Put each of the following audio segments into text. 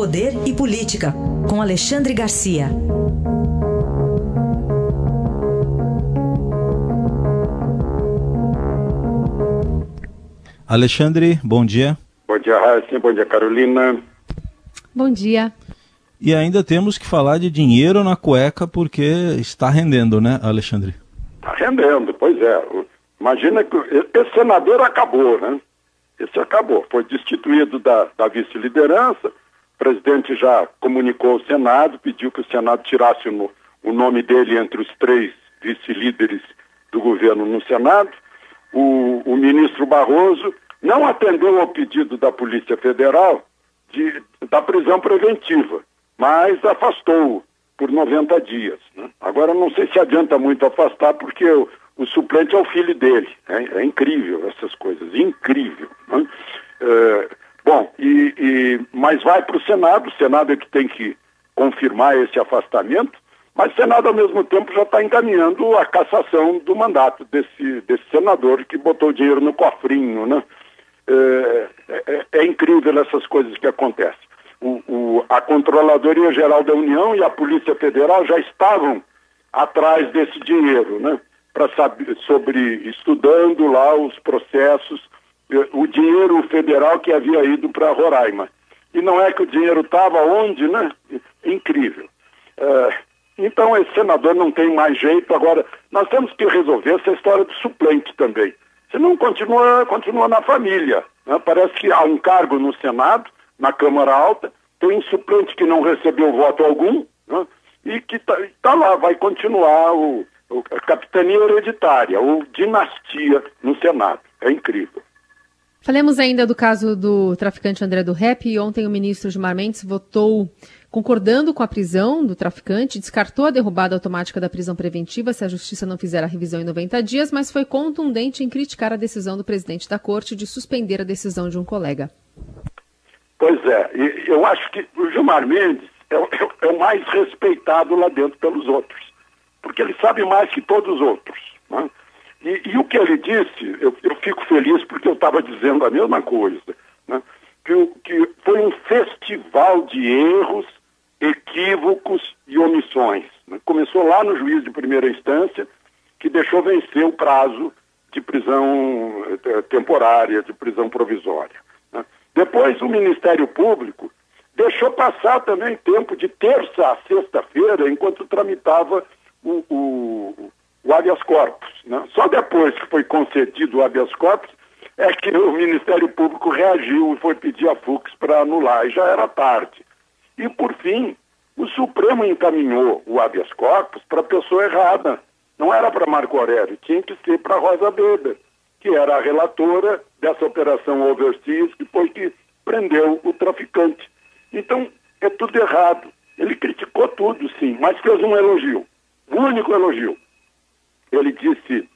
Poder e Política, com Alexandre Garcia. Alexandre, bom dia. Bom dia, Raíssa. Bom dia, Carolina. Bom dia. E ainda temos que falar de dinheiro na cueca porque está rendendo, né, Alexandre? Está rendendo, pois é. Imagina que esse senador acabou, né? Esse acabou. Foi destituído da, da vice-liderança. O presidente já comunicou ao Senado, pediu que o Senado tirasse o, o nome dele entre os três vice-líderes do governo no Senado. O, o ministro Barroso não atendeu ao pedido da Polícia Federal de, da prisão preventiva mas afastou por 90 dias. Né? Agora não sei se adianta muito afastar, porque o, o suplente é o filho dele. É, é incrível essas coisas, incrível. Né? É, bom, e, e, mas vai para o Senado, o Senado é que tem que confirmar esse afastamento, mas o Senado, ao mesmo tempo, já está encaminhando a cassação do mandato desse, desse senador que botou dinheiro no cofrinho. Né? É, é, é incrível essas coisas que acontecem o, o, a Controladoria Geral da União e a Polícia Federal já estavam atrás desse dinheiro, né? Para saber sobre estudando lá os processos, o dinheiro federal que havia ido para Roraima. E não é que o dinheiro estava onde, né? Incrível. É, então esse senador não tem mais jeito. Agora, nós temos que resolver essa história do suplente também. Senão continua, continua na família. Né? Parece que há um cargo no Senado na Câmara Alta, tem um suplente que não recebeu voto algum né, e que está tá lá, vai continuar o, o, a capitania hereditária, ou dinastia no Senado. É incrível. Falemos ainda do caso do traficante André do Rep. Ontem o ministro Gilmar Mendes votou concordando com a prisão do traficante, descartou a derrubada automática da prisão preventiva se a justiça não fizer a revisão em 90 dias, mas foi contundente em criticar a decisão do presidente da corte de suspender a decisão de um colega. Pois é, eu acho que o Gilmar Mendes é, é, é, o mais respeitado lá dentro pelos outros, porque ele sabe mais que todos os outros. Né? E, e, o que ele disse, eu, eu fico feliz porque eu estava dizendo a mesma coisa, né? que, que foi um festival de erros, equívocos e omissões. Né? Começou lá no juiz de primeira instância, que deixou vencer o prazo de prisão eh, temporária, de prisão provisória. Depois o Ministério Público deixou passar também tempo de terça a sexta-feira, enquanto tramitava o, o, o habeas corpus. Né? Só depois que foi concedido o habeas corpus é que o Ministério Público reagiu e foi pedir a Fux para anular, e já era tarde. E, por fim, o Supremo encaminhou o habeas corpus para a pessoa errada. Não era para Marco Aurélio, tinha que ser para Rosa Weber que era a relatora dessa operação overseas, que foi que prendeu o traficante. Então, é tudo errado. Ele criticou tudo, sim, mas fez um elogio, um único elogio. Ele disse: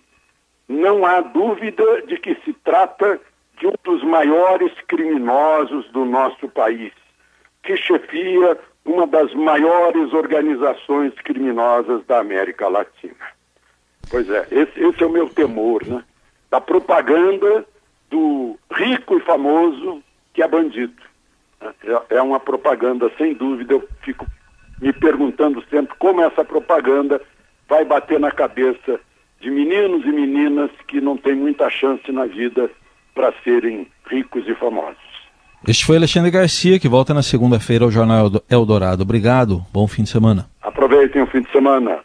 não há dúvida de que se trata de um dos maiores criminosos do nosso país, que chefia uma das maiores organizações criminosas da América Latina. Pois é, esse, esse é o meu temor, né? da propaganda do rico e famoso que é bandido. É, é uma propaganda, sem dúvida, eu fico me perguntando sempre como essa propaganda vai bater na cabeça de meninos e meninas que não têm muita chance na vida para serem ricos e famosos. Este foi Alexandre Garcia, que volta na segunda-feira ao Jornal Eldorado. Obrigado, bom fim de semana. Aproveitem o fim de semana.